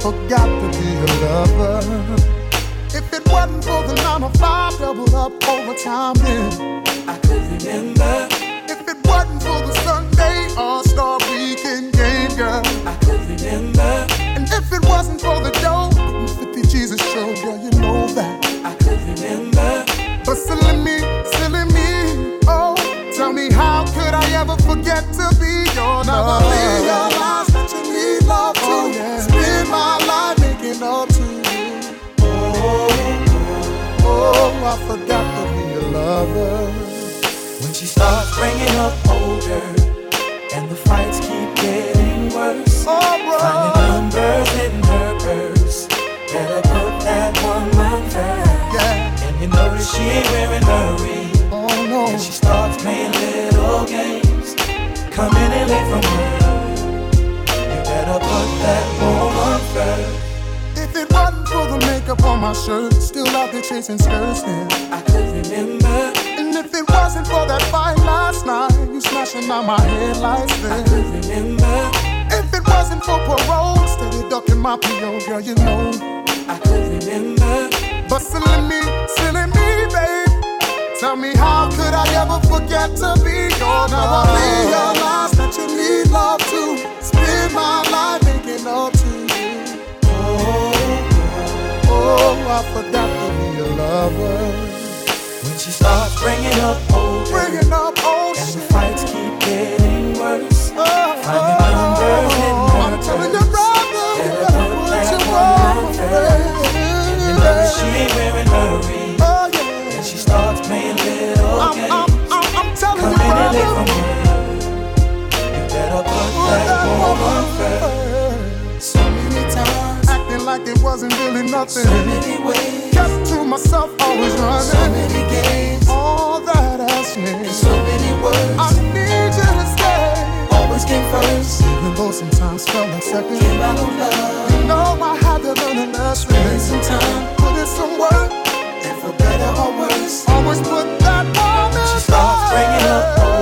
forgot to be a lover. If it wasn't for the nine to five, doubled up overtime, then. my shirt. Still out there chasing skirts now. I could remember. And if it wasn't for that fight last night, you smashing out my headlights then. I could remember. If it wasn't for parole, steady ducking my PO, girl, you know. I could remember. But silly me, silly me, baby. Tell me how could I ever forget to be gone? Now I realize that you need love to spend my life making up to it wasn't really nothing. So many ways. Kept to myself, always running. So many games. All that asking. So many words. I need you to stay. Always came first. Even though sometimes felt like second. Came out of love. You know I had to learn a lesson. Spend some time. Put in some work. And for better or worse. Always put that promise. She starts bringing up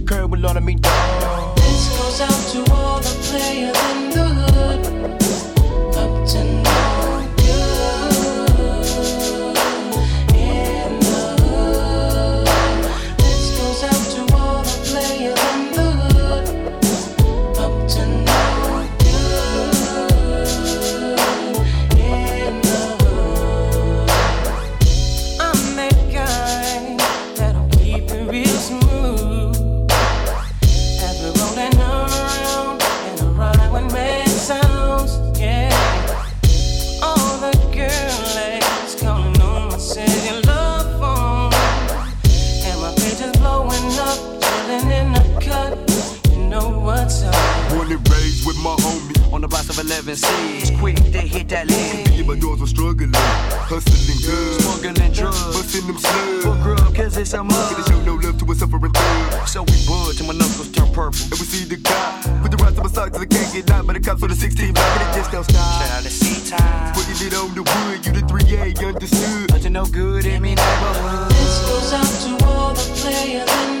the curb with all of me dog. This goes out to all the players in the grub, cause it's a mug. Gonna show no love to a suffering thug. So we bud till my knuckles turn purple. And we see the cop Put the rest of my side till I can't get out. But the cops on the 16 block and it just don't stop. Shout out to C-Time. Putting it on the wood, you the 3A understood. Up to no good in me neighborhood. This goes out to all the players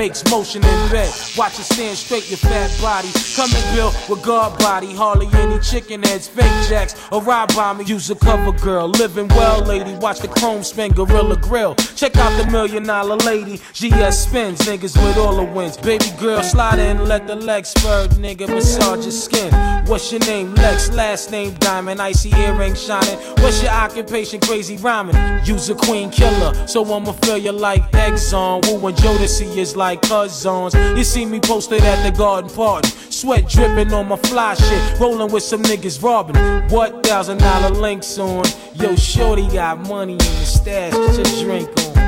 makes motion in bed. Watch it stand straight, your fat body. Coming built with guard body. Hardly any chicken heads, fake jacks, or by me. Use a cover girl. Living well, lady. Watch the chrome spin, Gorilla Grill. Check out the million dollar lady. GS spins, niggas with all the wins. Baby girl, slide in, let the legs spur, nigga. Massage your skin. What's your name? Lex, last name Diamond. Icy earring shining. What's your occupation? Crazy rhyming. Use a queen killer, so I'ma feel you like Exxon. Wu and Jodeci is like cousins. You see me posted at the garden party. Sweat dripping on my fly shit. Rolling with some niggas robbing. What thousand dollar links on? Yo, shorty got money in the stash. Your drink on.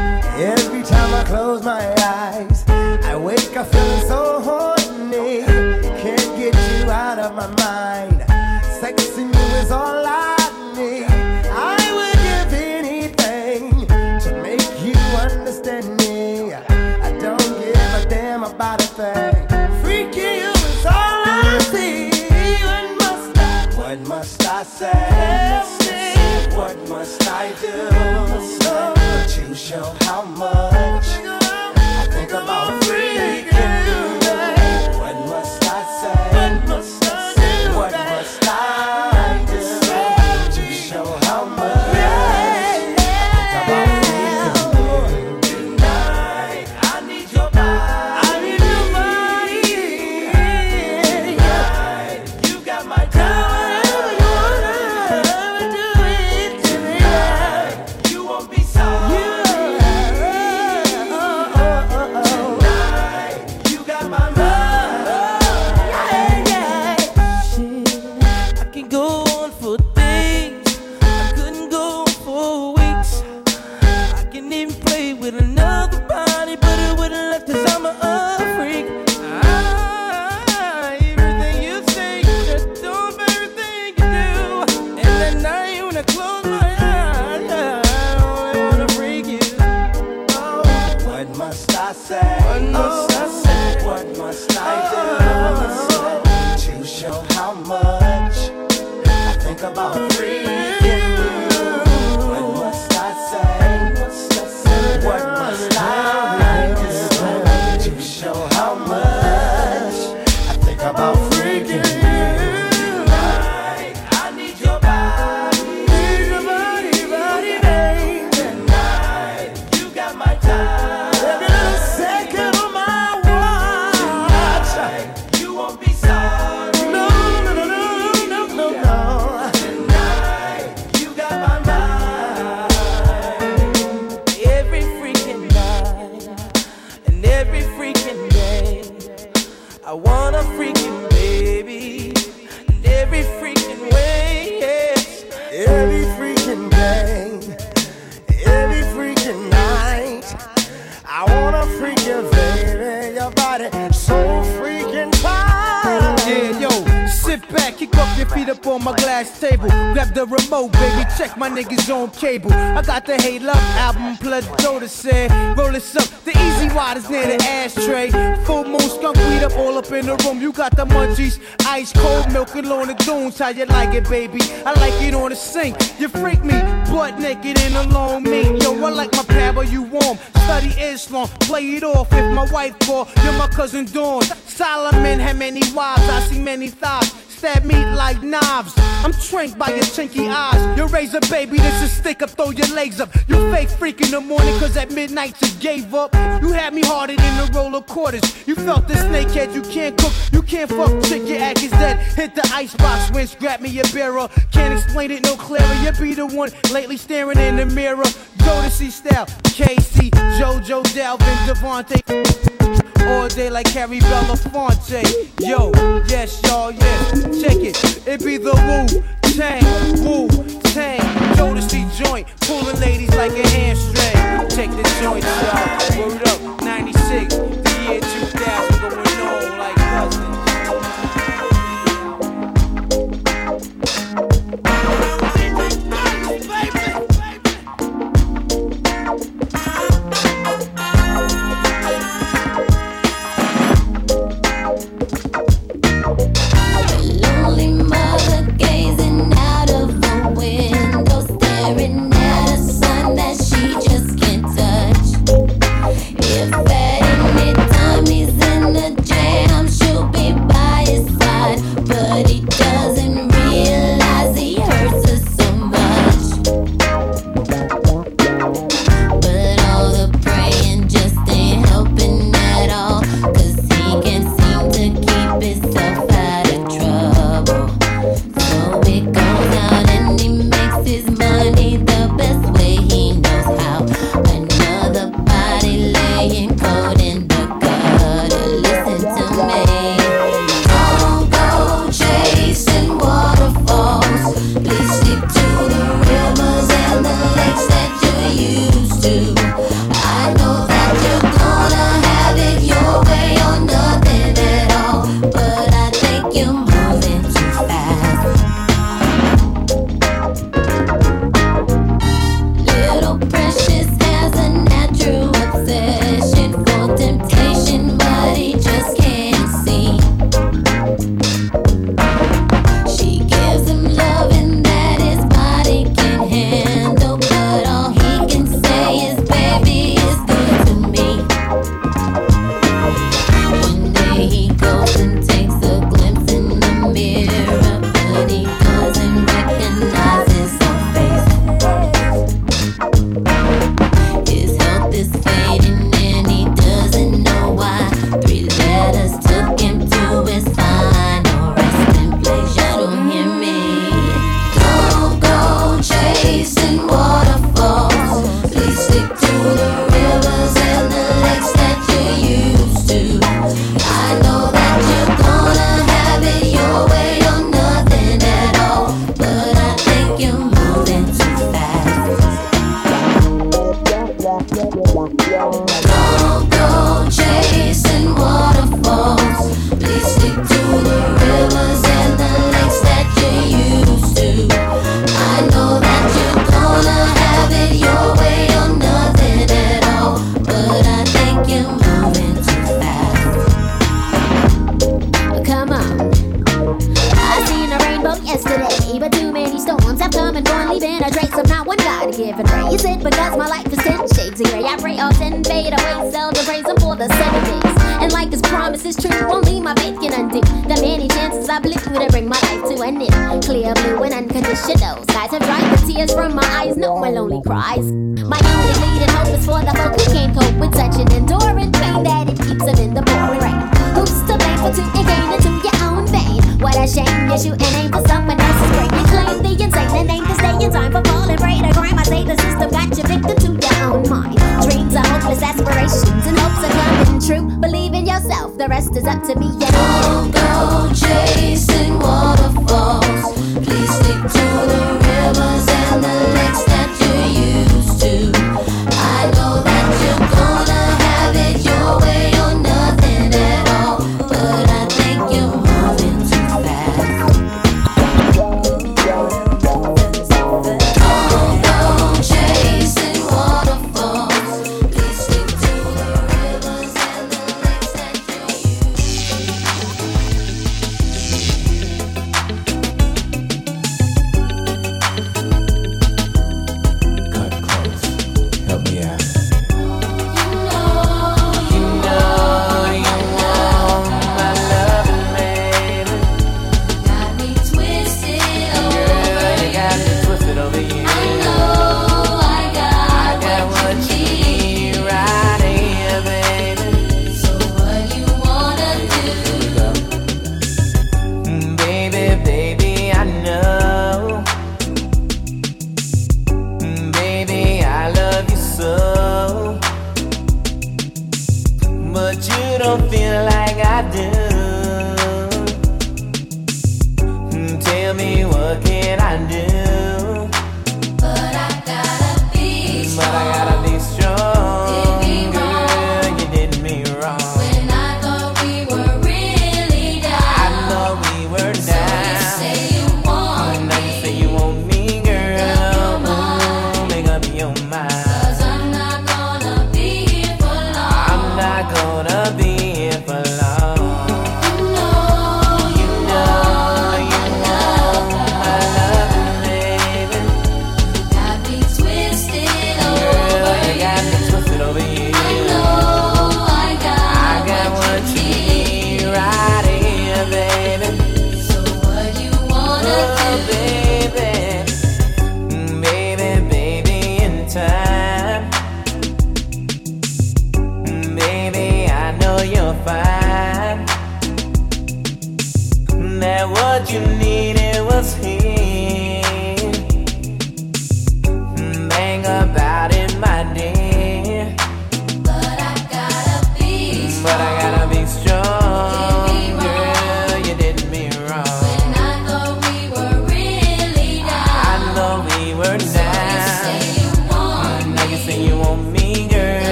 Every time I close my eyes, I wake up feeling so horny. Can't get you out of my mind. I do to show cable. I got the hate Love album, Blood Dota said. Roll this up, the easy water's near the ashtray. Full moon skunk weed up all up in the room. You got the munchies, ice cold milk and on dunes. How you like it, baby? I like it on the sink. You freak me, butt naked in a long mink. Yo, I like my pad, but you warm. Study Islam, play it off if my wife call. You're my cousin Dawn. Solomon had many wives, I see many thighs. Stab me like knives. I'm tranked by your chinky eyes. Your razor, baby, this is stick up, throw your legs up. You fake freak in the morning, cause at midnight you gave up. You had me harder than a roll of quarters. You felt the snakehead, you can't cook, you can't fuck chick, your act is dead. Hit the icebox, winch, grab me a barrel. Can't explain it no clearer. You be the one lately staring in the mirror. Go to see style, K-Ci, JoJo, Dalvin, DeVante all day like Harry Belafonte. Yo, yes, y'all, yes. Check it. It be the Wu Tang, Wu Tang. Notice the joint, pulling ladies like a hamstring. Take the joint, y'all. Word up.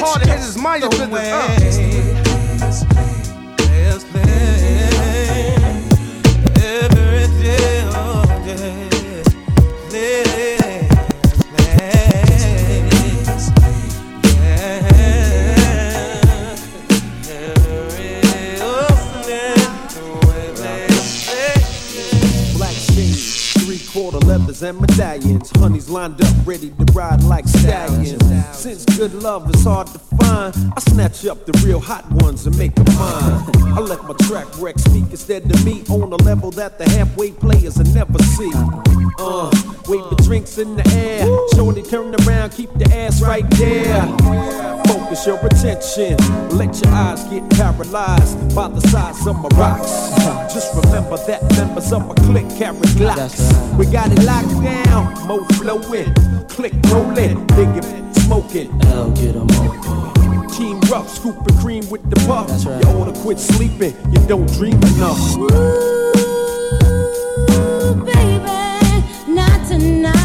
Quarter leather good love is hard to find. I snatch up the real hot ones and make them mine. I let my track wreck speak instead to me on a level that the halfway players will never see. Uh, wave the drinks in the air. Shorty turn around, keep the ass right there. Focus your attention. Let your eyes get paralyzed by the size of my rocks. Just remember that members of my clique carry glocks. We got it locked down, mo flowin', click rollin', big smoking. L get them open. Team rough, scooping cream with the puff. That's right. You oughta quit sleeping, you don't dream enough. Ooh, baby, not tonight.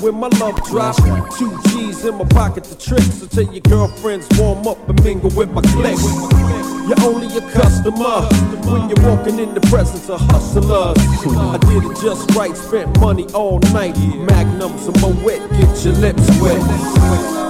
when my love drops, Two G's in my pocket to trick. So tell your girlfriends, warm up and mingle with my clique. You're only a customer when you're walking in the presence of hustlers. I did it just right, spent money all night. Magnums and my wet, get your lips wet.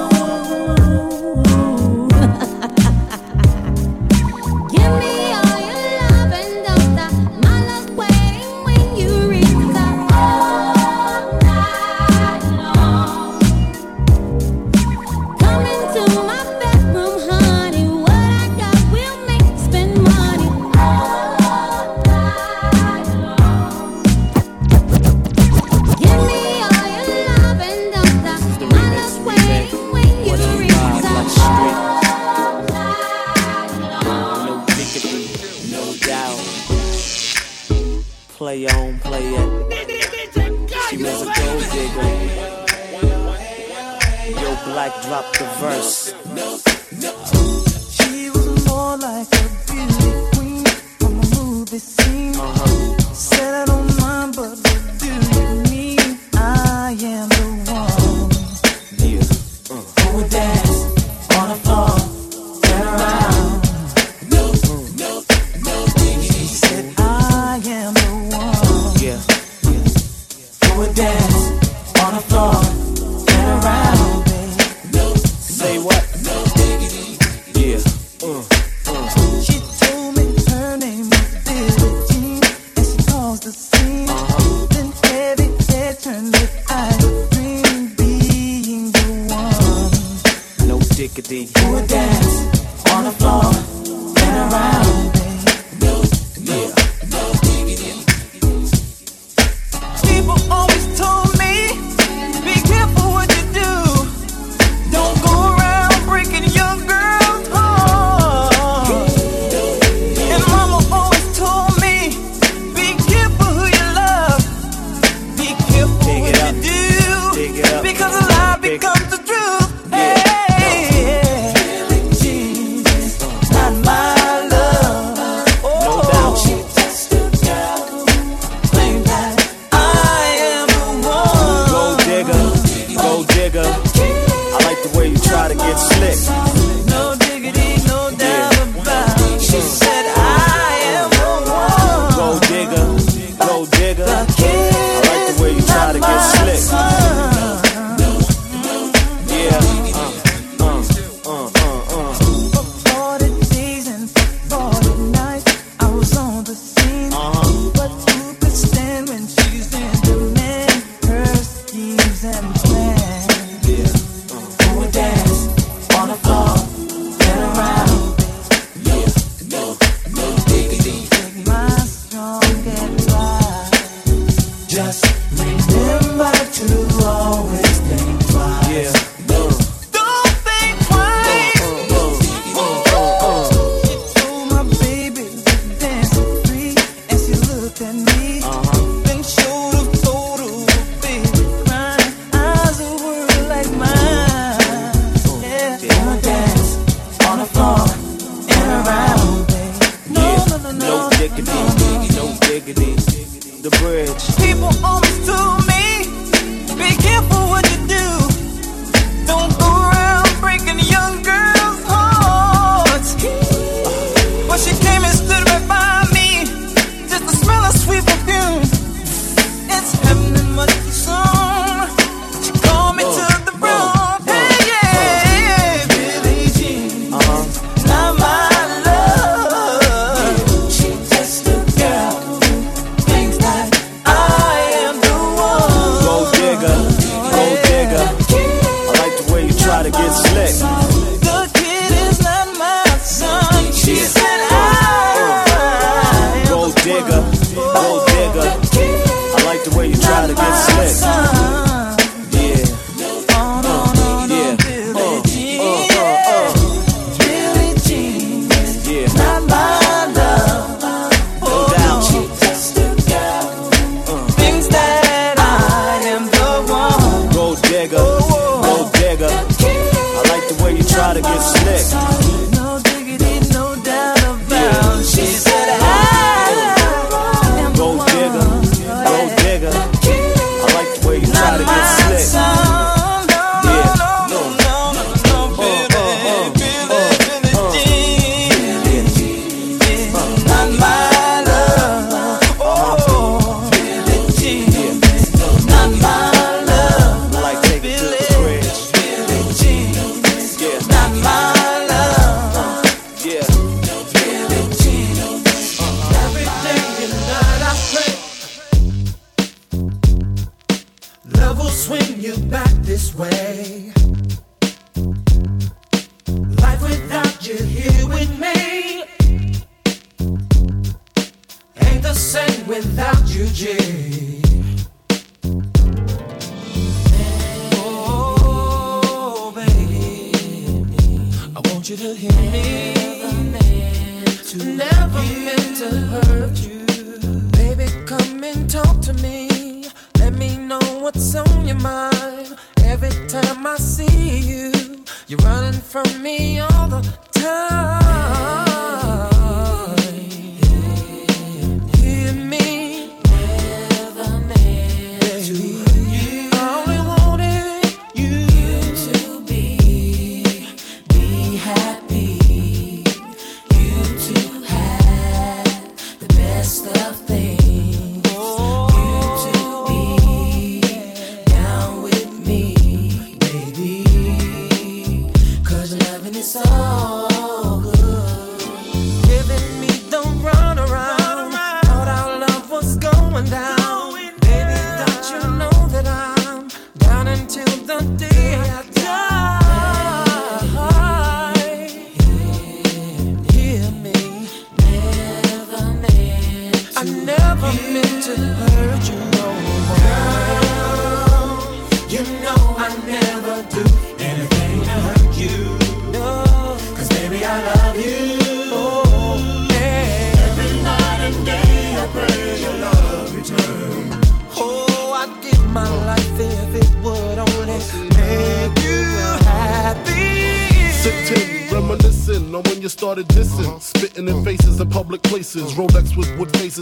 Remember to always think twice. Yeah. without you, Jay. Oh, baby, I want you to hear me. Never meant to, Never meant to hurt you. Baby, come and talk to me. Let me know what's on your mind. Every time I see you, you're running from me all the time.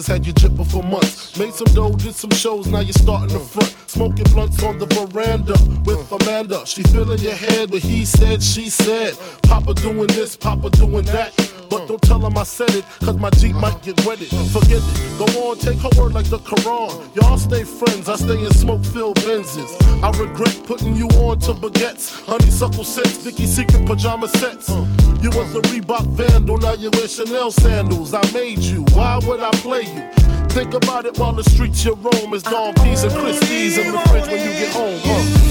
had you dripping for months. Made some dough, did some shows, now you're starting to front. Smoking blunts on the veranda with Amanda. She filling your head, with he said, she said. Papa doing this, Papa doing that. But don't tell him I said it, cause my Jeep might get wetted. Forget it, go on, take her word like the Quran. Y'all stay friends, I stay in smoke filled Benzes. I regret putting you on to baguettes, honeysuckle sets, Vicky Secret pajama sets. You was a Reebok vandal, now you wear Chanel sandals. I made you, why would I play you? Think about it while the streets you roam is Dom P's and Christie's in the fridge when you get home. Huh?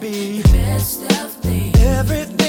be best of me. Everything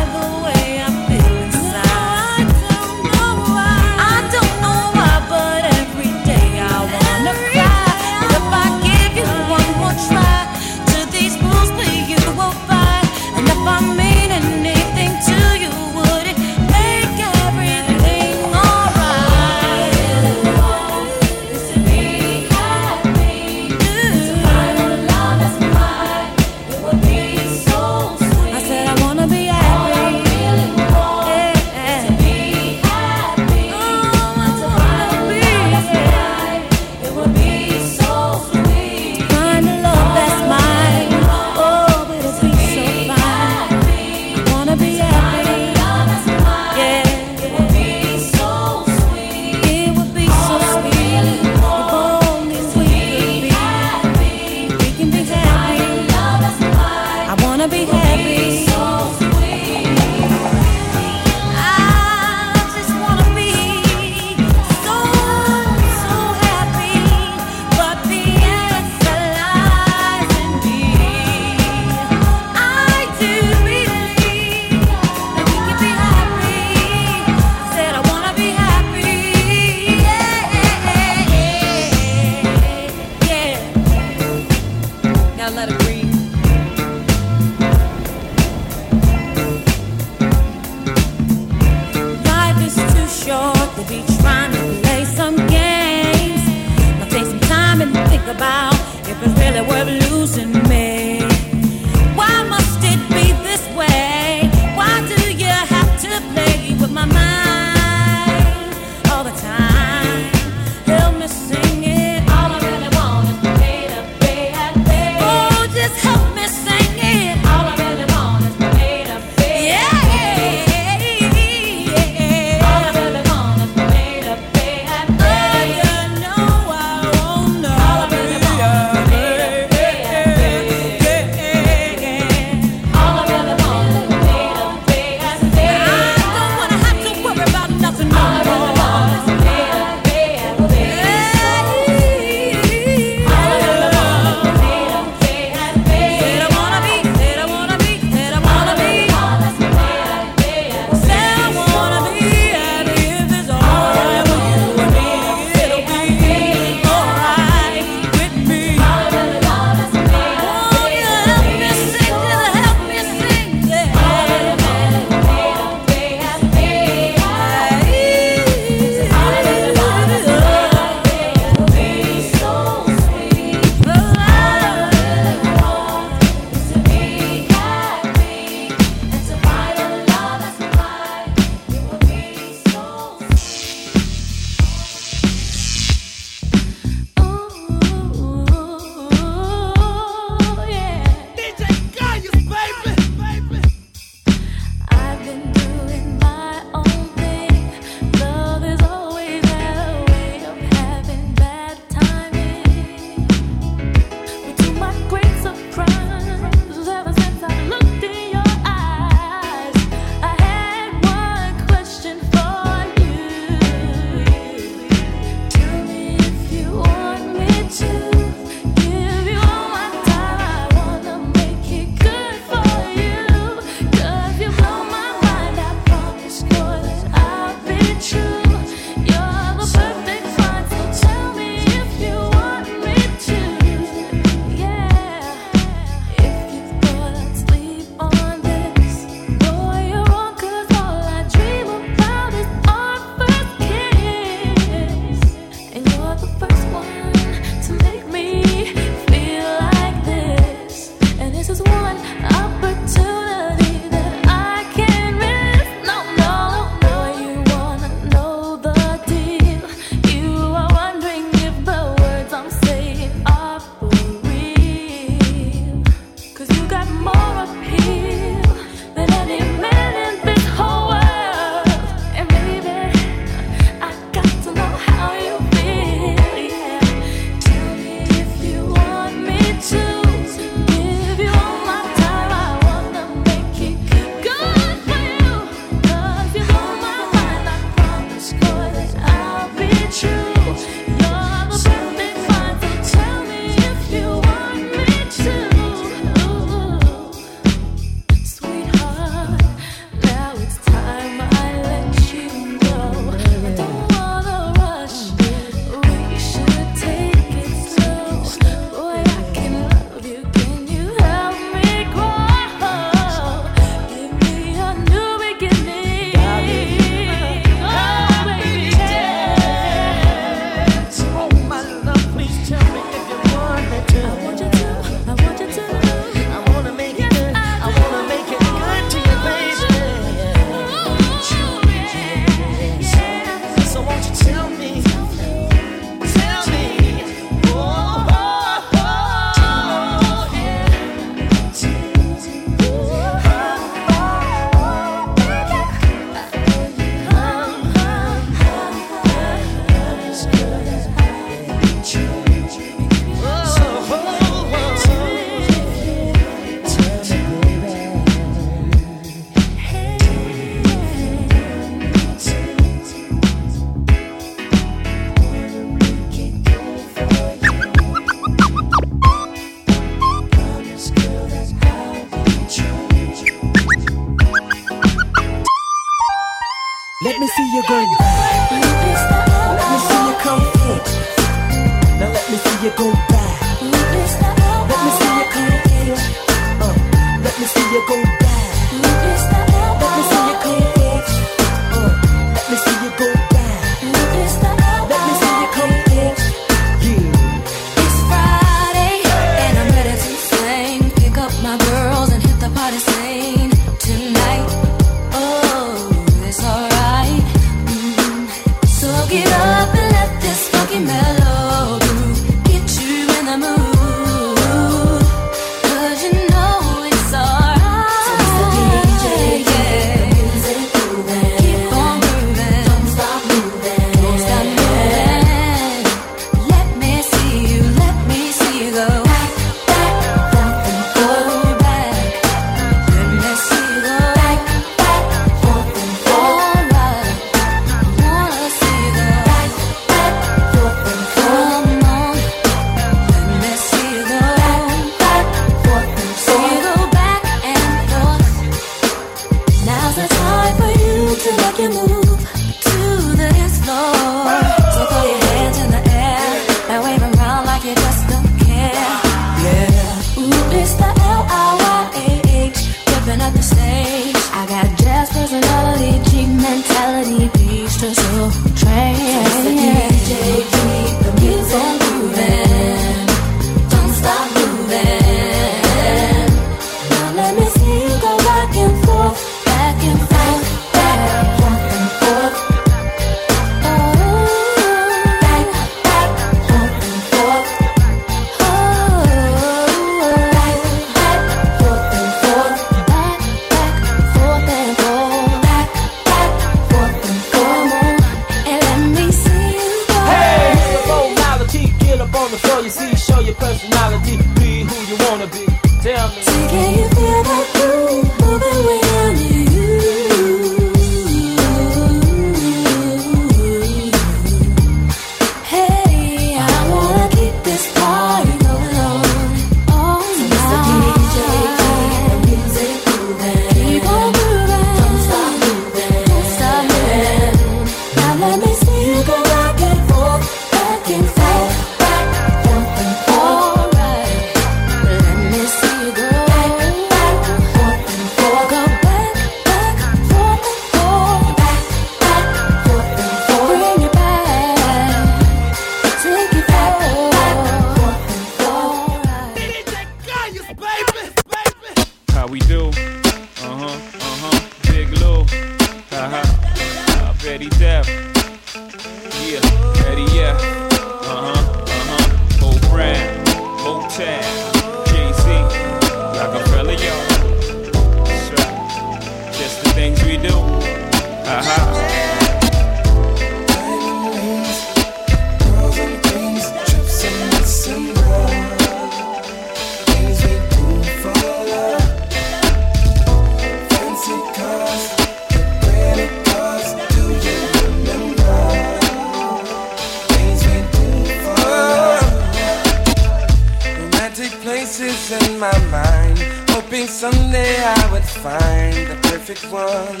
perfect one,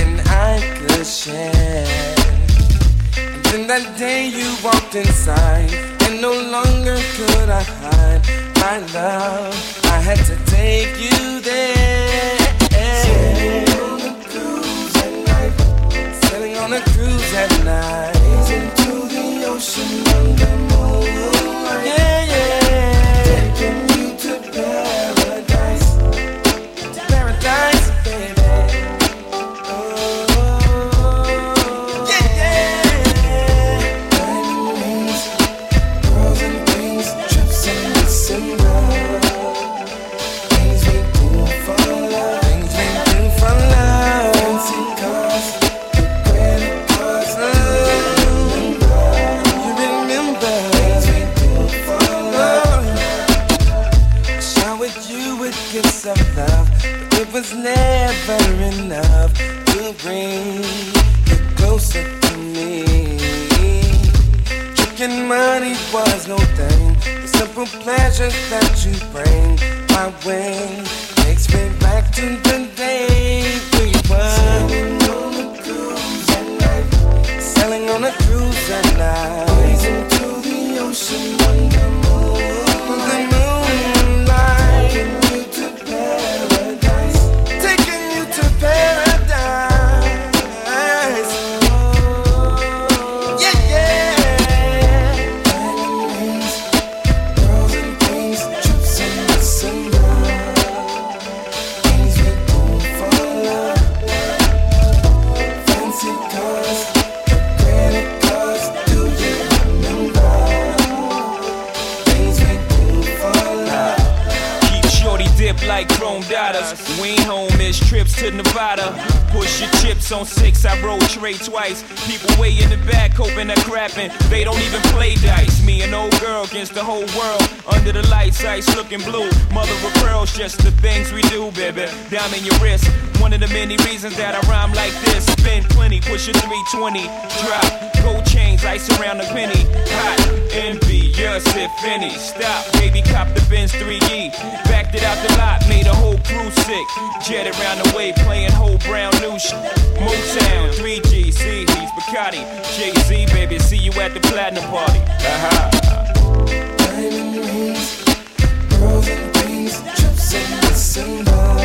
and I could share. And then that day you walked inside, and no longer could I hide my love. I had to take you there. They don't even play dice. Me an old girl against the whole world. Under the lights, ice looking blue. Mother of pearls, just the things we do, baby. Diamond your wrist one of the many reasons that I rhyme like this. Spin plenty, push a 320, drop. Gold chains, ice around the penny. Hot, envious if any. Stop, baby, cop the Benz 3E. Backed it out the lot, made a whole crew sick. Jet around the way, playing Horace Brown new shit. Motown, 3G, C, he's Bacardi. Jay Z, baby, see you at the platinum party. Aha. Diamond rings, girls and rings, trips and listen.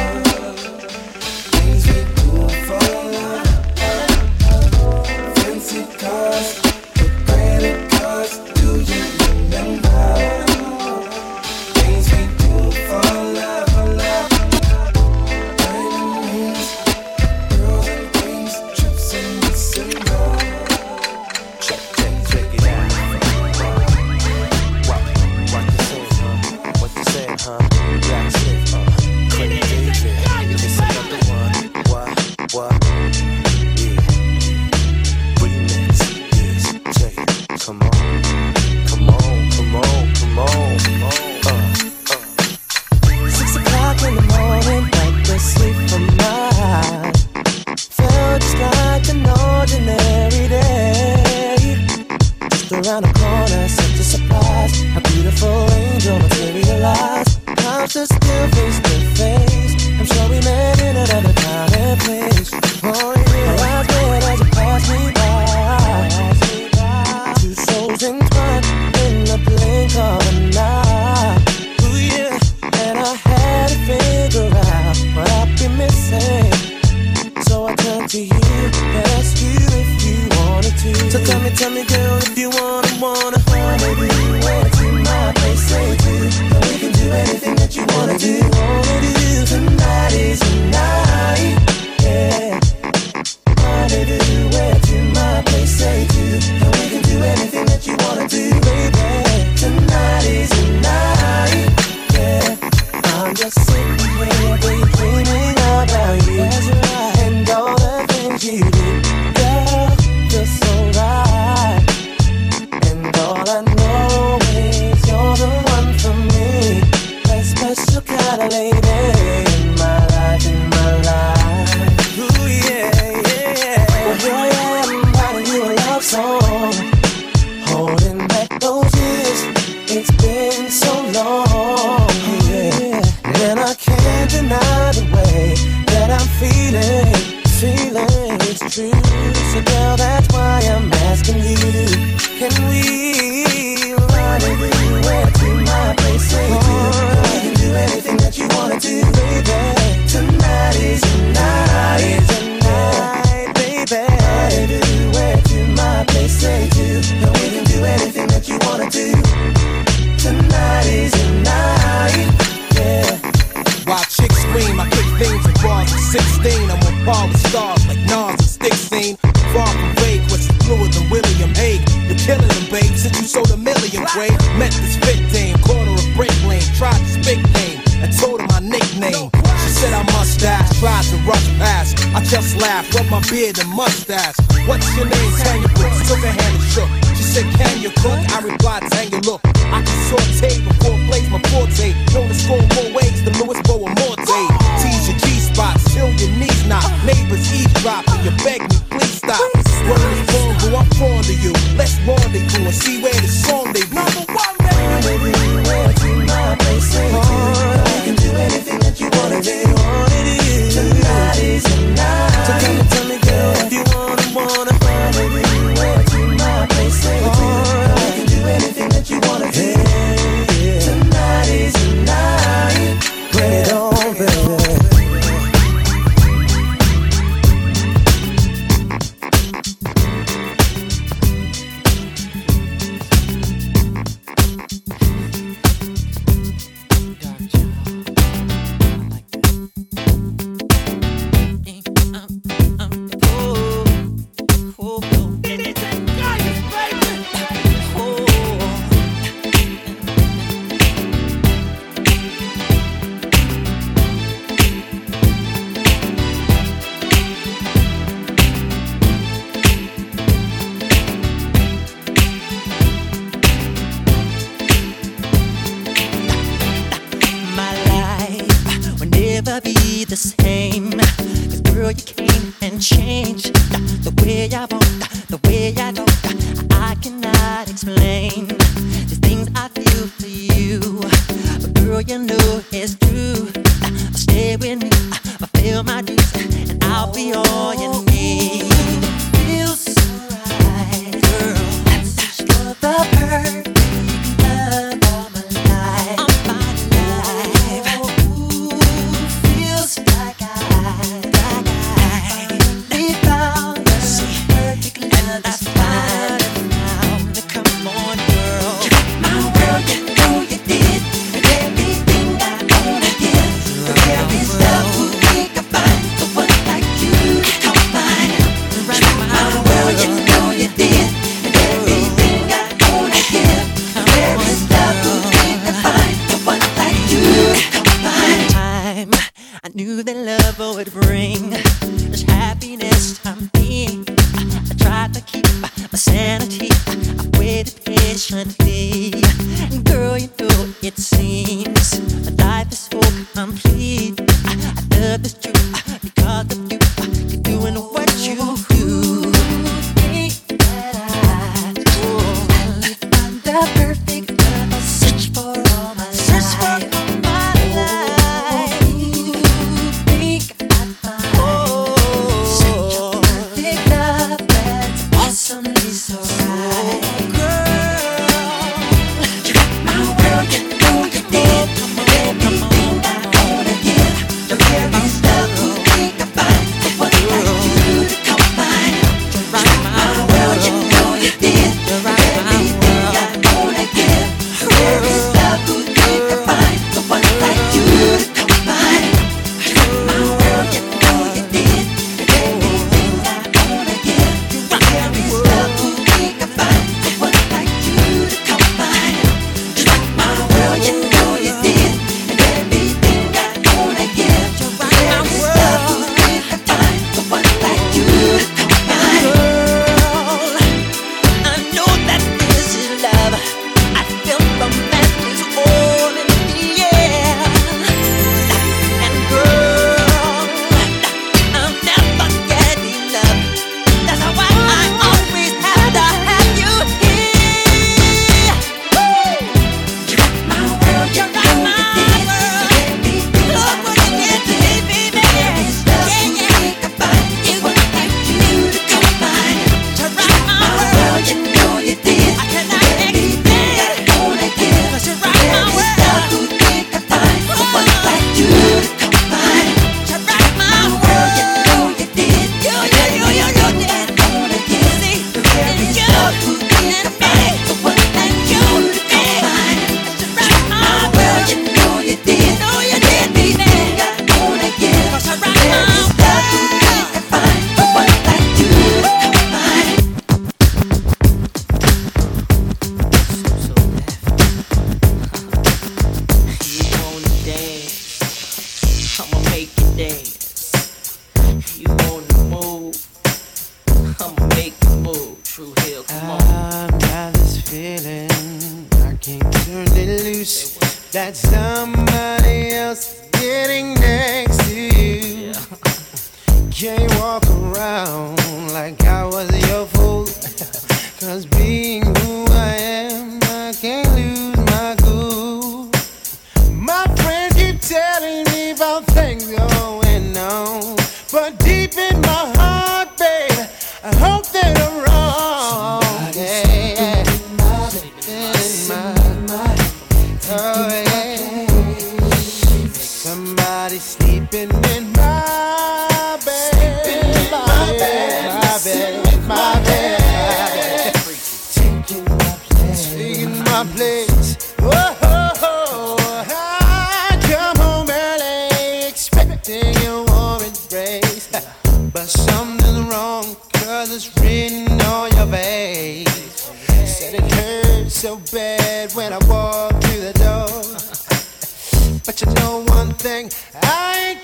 Thing, I ain't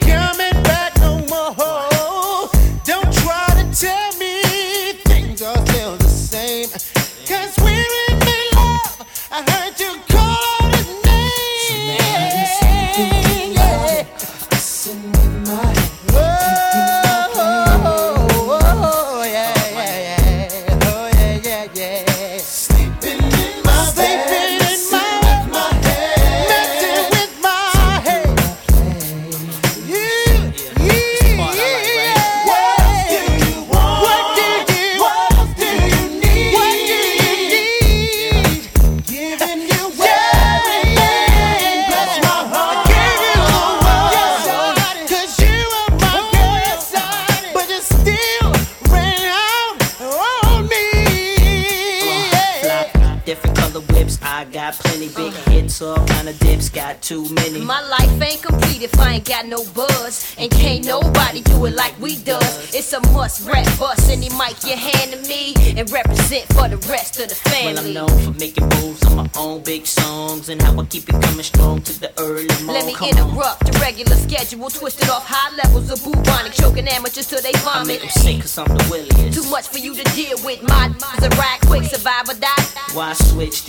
schedule, twisted off high levels of bubonic, choking amateurs till they vomit. I vomit. make 'em sick cause I'm the williest. Too much for you to deal with. My is a ride quick, survive or die. Why switch?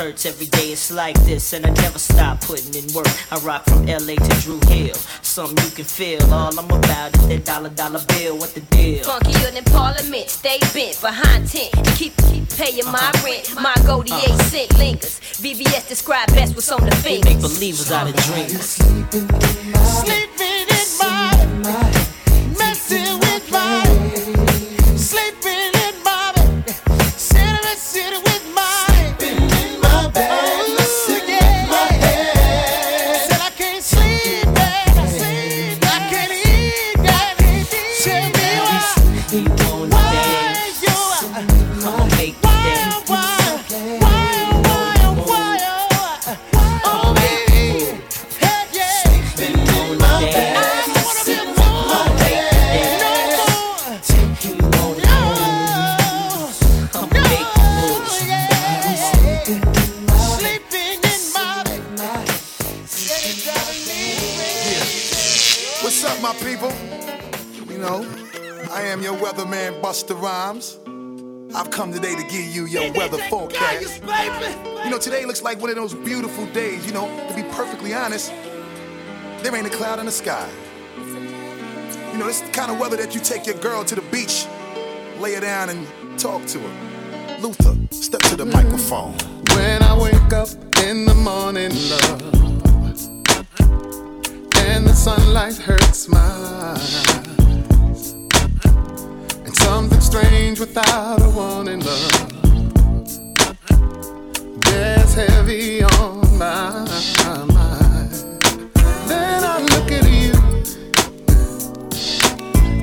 This remix hurts every day. It's like this, and I never stop putting in work. I rock from LA to Dru Hill. Something you can feel. All I'm about is that dollar dollar bill. What the deal? Funkier than Parliament, stay bent behind tent. Keep keep paying my rent. My goldie Uh-huh. eight cent lingers. VVS describe best what's on the They make believers out of dreamers. Sleeping in my messing up, my people? You know, I am your weatherman, Busta Rhymes. I've come today to give you your weather forecast. You know, today looks like one of those beautiful days. You know, to be perfectly honest, there ain't a cloud in the sky. You know, it's the kind of weather that you take your girl to the beach, lay her down, and talk to her. Luther, step to the mm. microphone. When I wake up in the morning, love, and the sunlight hurts my eyes, and something strange without a warning, love, bears heavy on my mind. Then I look at you,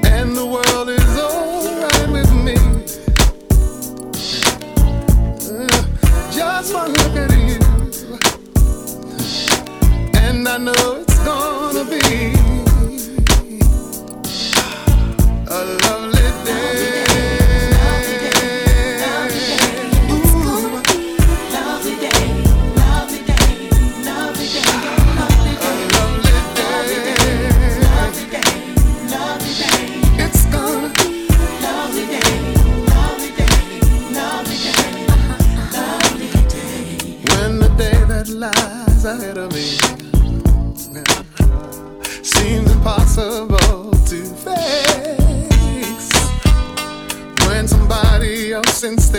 and the world is alright with me. Just one look at you, and I know lies ahead of me somebody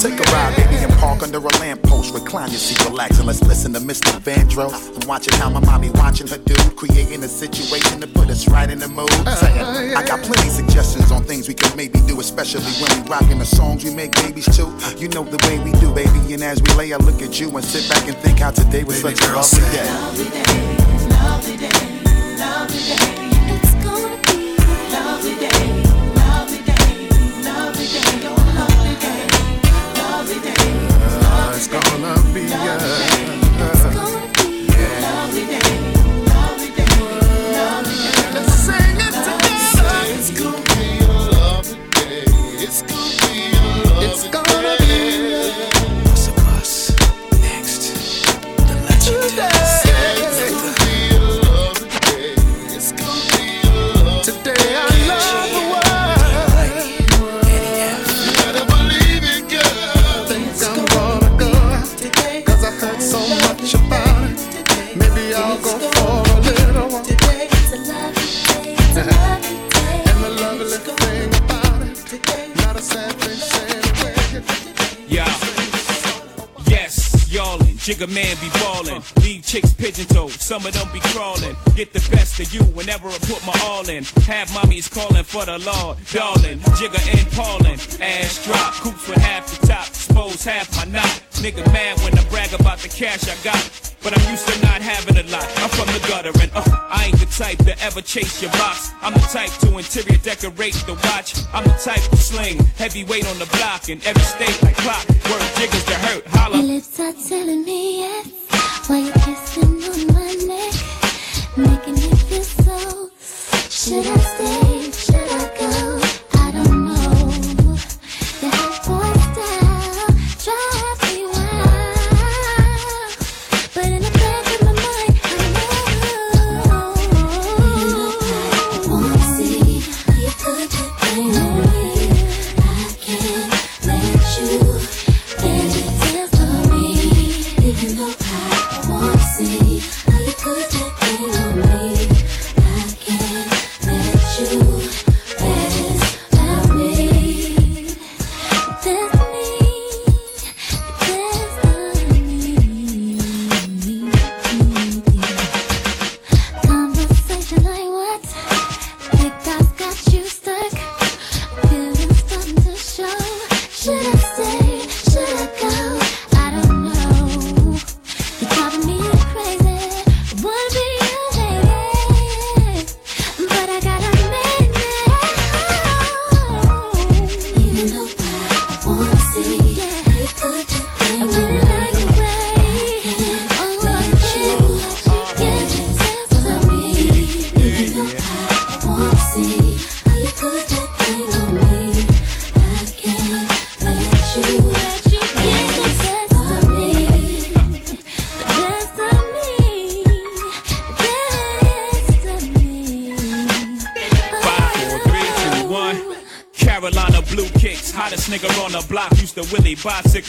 take a ride, baby, and park under a lamppost. Recline your seat, relax, and let's listen to Mr. Vandross. I'm watching how my mommy watching her dude, creating a situation to put us right in the mood. Saying, I got plenty suggestions on things we could maybe do, especially when we rocking the songs we make babies too. You know the way we do, baby, and as we lay, I look at you and sit back and think how today was such a lovely day. Uh, be a man be ballin'. Leave chicks pigeon toed, some of them be crawlin'. Get the best of you whenever I put my all in. Have mommies callin' for the law, darling. Jigga and Paulin', ass drop, coops with half the top, expose half my knot. Nigga mad when I brag about the cash I got. But I'm used to not having a lot. I'm from the gutter and uh, I ain't the type to ever chase your box. I'm the type to interior decorate the watch. I'm the type to sling heavyweight on the block in every state like clock. Word jiggers to hurt, Your holla. lips are telling me yes while you're kissing on my neck, making me feel so. Should I stay?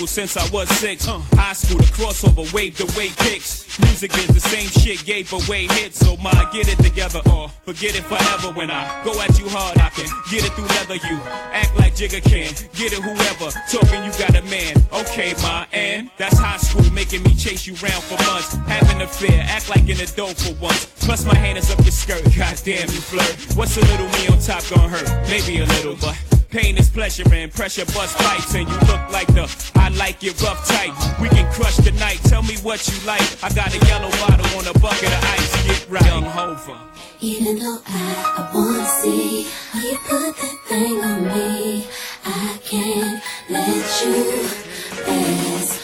Bicycle since I was six. Uh, high school, the crossover, wave waved away kicks. Music is the same shit, gave away hits. So my get it together or forget it forever. When I go at you hard, I can get it through leather. You act like Jigga can, get it whoever. Talking, you got a man. Okay, ma, and that's high school, making me chase you round for months. Having a fear, act like an adult for once. Plus my hand is up your skirt, goddamn you flirt. What's a little me on top gonna hurt? Maybe a little, but pain is pleasure and pressure bust pipes. And you look like the like it rough tight. We can crush the night. Tell me what you like. I got a yellow bottle on a bucket of ice. Get right, young Hova. Even though I, I wanna see how you put that thing on me, I can't let you pass